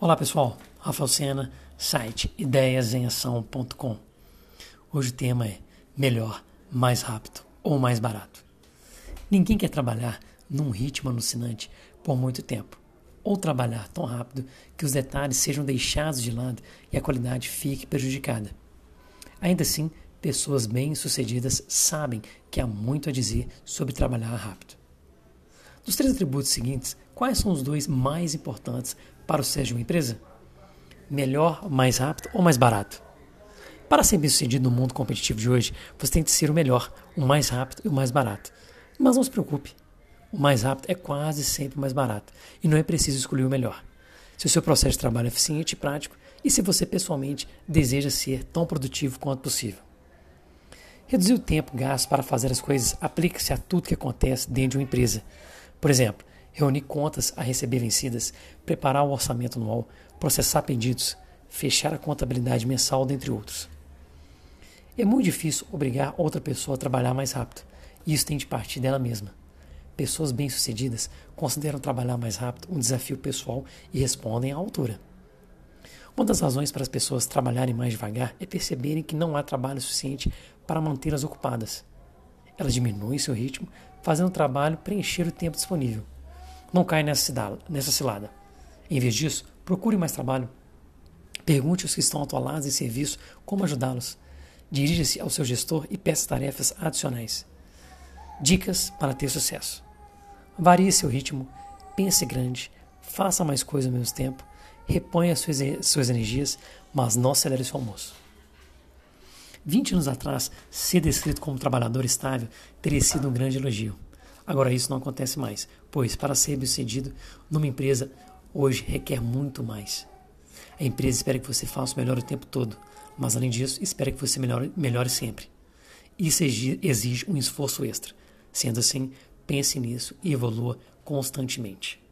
Olá pessoal, Rafael Sena, site ideiasemação.com. Hoje o tema é melhor, mais rápido ou mais barato. Ninguém quer trabalhar num ritmo alucinante por muito tempo, ou trabalhar tão rápido que os detalhes sejam deixados de lado e a qualidade fique prejudicada. Ainda assim, pessoas bem-sucedidas sabem que há muito a dizer sobre trabalhar rápido. Dos três atributos seguintes, quais são os dois mais importantes para o sucesso de uma empresa? Melhor, mais rápido ou mais barato? Para ser bem sucedido no mundo competitivo de hoje, você tem que ser o melhor, o mais rápido e o mais barato. Mas não se preocupe, o mais rápido é quase sempre o mais barato e não é preciso escolher o melhor. Se o seu processo de trabalho é eficiente e prático e se você pessoalmente deseja ser tão produtivo quanto possível. Reduzir o tempo gasto para fazer as coisas aplica-se a tudo que acontece dentro de uma empresa. Por exemplo, reunir contas a receber vencidas, preparar o orçamento anual, processar pedidos, fechar a contabilidade mensal, dentre outros. É muito difícil obrigar outra pessoa a trabalhar mais rápido, e isso tem de partir dela mesma. Pessoas bem-sucedidas consideram trabalhar mais rápido um desafio pessoal e respondem à altura. Uma das razões para as pessoas trabalharem mais devagar é perceberem que não há trabalho suficiente para mantê-las ocupadas. Elas diminuem seu ritmo, fazendo o trabalho preencher o tempo disponível. Não caia nessa, cilada. Em vez disso, procure mais trabalho. Pergunte aos que estão atualados em serviço como ajudá-los. Dirija-se ao seu gestor e peça tarefas adicionais. Dicas para ter sucesso. Varie seu ritmo, pense grande, faça mais coisas ao mesmo tempo, reponha suas, suas energias, mas não acelere seu almoço. 20 anos atrás, ser descrito como trabalhador estável teria sido um grande elogio. Agora isso não acontece mais, pois para ser bem-sucedido numa empresa hoje requer muito mais. A empresa espera que você faça o melhor o tempo todo, mas além disso, espera que você melhore, melhore sempre. Isso exige um esforço extra. Sendo assim, pense nisso e evolua constantemente.